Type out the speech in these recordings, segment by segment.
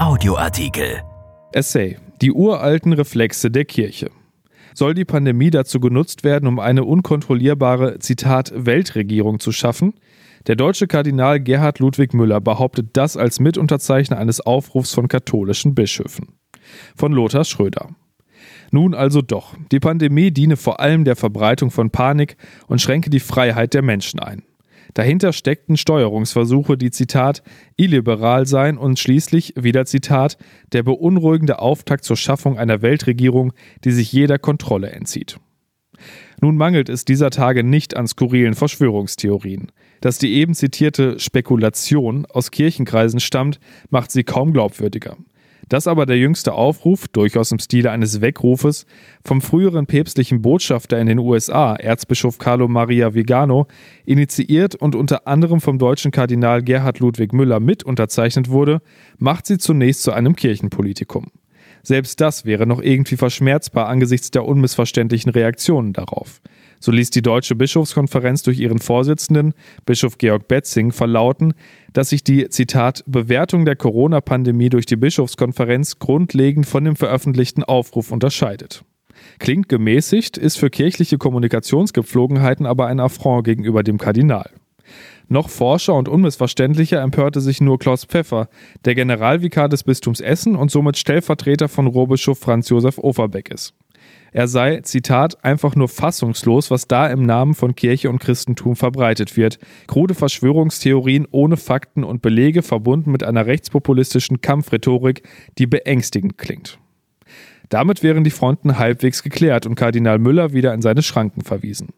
Audioartikel. Essay. Die uralten Reflexe der Kirche. Soll die Pandemie dazu genutzt werden, um eine unkontrollierbare, Zitat, Weltregierung zu schaffen? Der deutsche Kardinal Gerhard Ludwig Müller behauptet das als Mitunterzeichner eines Aufrufs von katholischen Bischöfen. Von Lothar Schröder. Nun also doch, die Pandemie diene vor allem der Verbreitung von Panik und schränke die Freiheit der Menschen ein. Dahinter steckten Steuerungsversuche, die Zitat illiberal seien und schließlich wieder Zitat der beunruhigende Auftakt zur Schaffung einer Weltregierung, die sich jeder Kontrolle entzieht. Nun mangelt es dieser Tage nicht an skurrilen Verschwörungstheorien. Dass die eben zitierte Spekulation aus Kirchenkreisen stammt, macht sie kaum glaubwürdiger. Dass aber der jüngste Aufruf, durchaus im Stile eines Weckrufes, vom früheren päpstlichen Botschafter in den USA, Erzbischof Carlo Maria Vigano, initiiert und unter anderem vom deutschen Kardinal Gerhard Ludwig Müller mit unterzeichnet wurde, macht sie zunächst zu einem Kirchenpolitikum. Selbst das wäre noch irgendwie verschmerzbar angesichts der unmissverständlichen Reaktionen darauf. So ließ die Deutsche Bischofskonferenz durch ihren Vorsitzenden, Bischof Georg Betzing, verlauten, dass sich die, Zitat, Bewertung der Corona-Pandemie durch die Bischofskonferenz grundlegend von dem veröffentlichten Aufruf unterscheidet. Klingt gemäßigt, ist für kirchliche Kommunikationsgepflogenheiten aber ein Affront gegenüber dem Kardinal. Noch forscher und unmissverständlicher empörte sich nur Klaus Pfeffer, der Generalvikar des Bistums Essen und somit Stellvertreter von Rohbischof Franz Josef Overbeckes. Er sei, Zitat, einfach nur fassungslos, was da im Namen von Kirche und Christentum verbreitet wird. Krude Verschwörungstheorien ohne Fakten und Belege verbunden mit einer rechtspopulistischen Kampfrhetorik, die beängstigend klingt. Damit wären die Fronten halbwegs geklärt und Kardinal Müller wieder in seine Schranken verwiesen.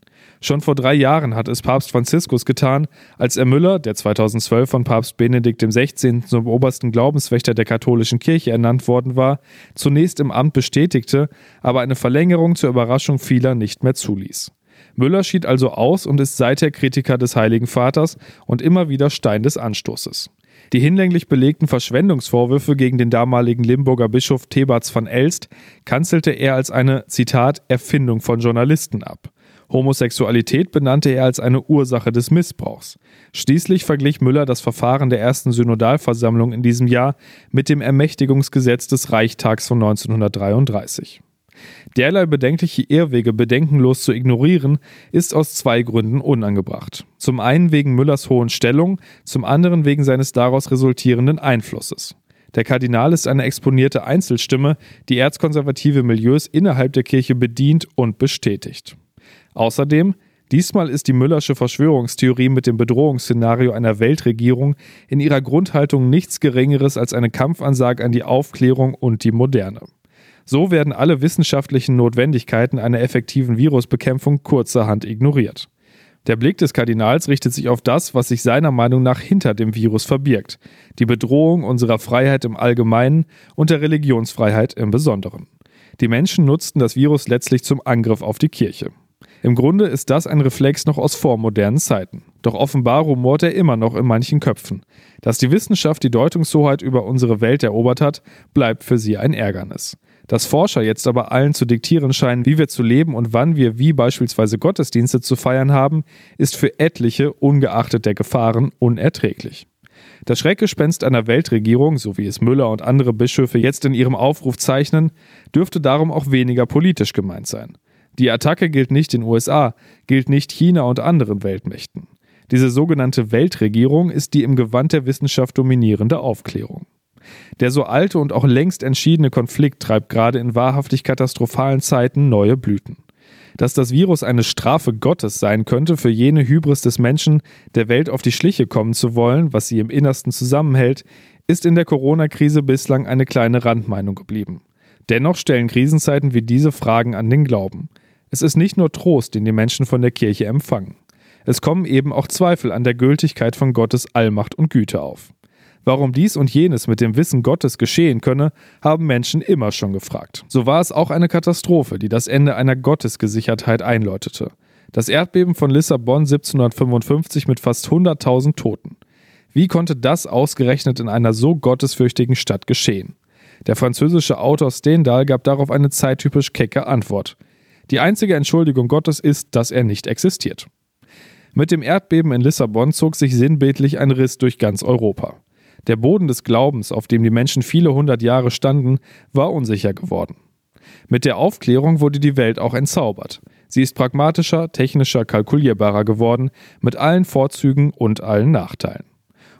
Schon vor drei Jahren hat es Papst Franziskus getan, als er Müller, der 2012 von Papst Benedikt XVI. zum obersten Glaubenswächter der katholischen Kirche ernannt worden war, zunächst im Amt bestätigte, aber eine Verlängerung zur Überraschung vieler nicht mehr zuließ. Müller schied also aus und ist seither Kritiker des Heiligen Vaters und immer wieder Stein des Anstoßes. Die hinlänglich belegten Verschwendungsvorwürfe gegen den damaligen Limburger Bischof Thebats von Elst kanzelte er als eine, Zitat, Erfindung von Journalisten ab. Homosexualität benannte er als eine Ursache des Missbrauchs. Schließlich verglich Müller das Verfahren der ersten Synodalversammlung in diesem Jahr mit dem Ermächtigungsgesetz des Reichstags von 1933. Derlei bedenkliche Irrwege bedenkenlos zu ignorieren, ist aus zwei Gründen unangebracht. Zum einen wegen Müllers hohen Stellung, zum anderen wegen seines daraus resultierenden Einflusses. Der Kardinal ist eine exponierte Einzelstimme, die erzkonservative Milieus innerhalb der Kirche bedient und bestätigt. Außerdem, diesmal ist die Müllersche Verschwörungstheorie mit dem Bedrohungsszenario einer Weltregierung in ihrer Grundhaltung nichts Geringeres als eine Kampfansage an die Aufklärung und die Moderne. So werden alle wissenschaftlichen Notwendigkeiten einer effektiven Virusbekämpfung kurzerhand ignoriert. Der Blick des Kardinals richtet sich auf das, was sich seiner Meinung nach hinter dem Virus verbirgt, die Bedrohung unserer Freiheit im Allgemeinen und der Religionsfreiheit im Besonderen. Die Menschen nutzten das Virus letztlich zum Angriff auf die Kirche. Im Grunde ist das ein Reflex noch aus vormodernen Zeiten. Doch offenbar rumort er immer noch in manchen Köpfen. Dass die Wissenschaft die Deutungshoheit über unsere Welt erobert hat, bleibt für sie ein Ärgernis. Dass Forscher jetzt aber allen zu diktieren scheinen, wie wir zu leben und wann wir wie beispielsweise Gottesdienste zu feiern haben, ist für etliche, ungeachtet der Gefahren, unerträglich. Das Schreckgespenst einer Weltregierung, so wie es Müller und andere Bischöfe jetzt in ihrem Aufruf zeichnen, dürfte darum auch weniger politisch gemeint sein. Die Attacke gilt nicht den USA, gilt nicht China und anderen Weltmächten. Diese sogenannte Weltregierung ist die im Gewand der Wissenschaft dominierende Aufklärung. Der so alte und auch längst entschiedene Konflikt treibt gerade in wahrhaftig katastrophalen Zeiten neue Blüten. Dass das Virus eine Strafe Gottes sein könnte für jene Hybris des Menschen, der Welt auf die Schliche kommen zu wollen, was sie im Innersten zusammenhält, ist in der Corona-Krise bislang eine kleine Randmeinung geblieben. Dennoch stellen Krisenzeiten wie diese Fragen an den Glauben. Es ist nicht nur Trost, den die Menschen von der Kirche empfangen. Es kommen eben auch Zweifel an der Gültigkeit von Gottes Allmacht und Güte auf. Warum dies und jenes mit dem Wissen Gottes geschehen könne, haben Menschen immer schon gefragt. So war es auch eine Katastrophe, die das Ende einer Gottesgesichertheit einläutete. Das Erdbeben von Lissabon 1755 mit fast 100.000 Toten. Wie konnte das ausgerechnet in einer so gottesfürchtigen Stadt geschehen? Der französische Autor Stendhal gab darauf eine zeittypisch kecke Antwort. Die einzige Entschuldigung Gottes ist, dass er nicht existiert. Mit dem Erdbeben in Lissabon zog sich sinnbildlich ein Riss durch ganz Europa. Der Boden des Glaubens, auf dem die Menschen viele hundert Jahre standen, war unsicher geworden. Mit der Aufklärung wurde die Welt auch entzaubert. Sie ist pragmatischer, technischer, kalkulierbarer geworden, mit allen Vorzügen und allen Nachteilen.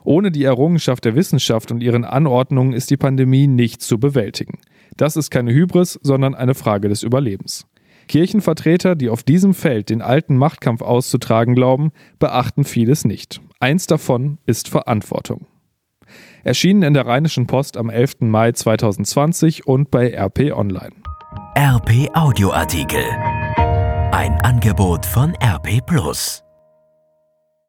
Ohne die Errungenschaft der Wissenschaft und ihren Anordnungen ist die Pandemie nicht zu bewältigen. Das ist keine Hybris, sondern eine Frage des Überlebens. Kirchenvertreter, die auf diesem Feld den alten Machtkampf auszutragen glauben, beachten vieles nicht. Eins davon ist Verantwortung. Erschienen in der Rheinischen Post am 11. Mai 2020 und bei RP Online. RP Audioartikel. Ein Angebot von RP Plus.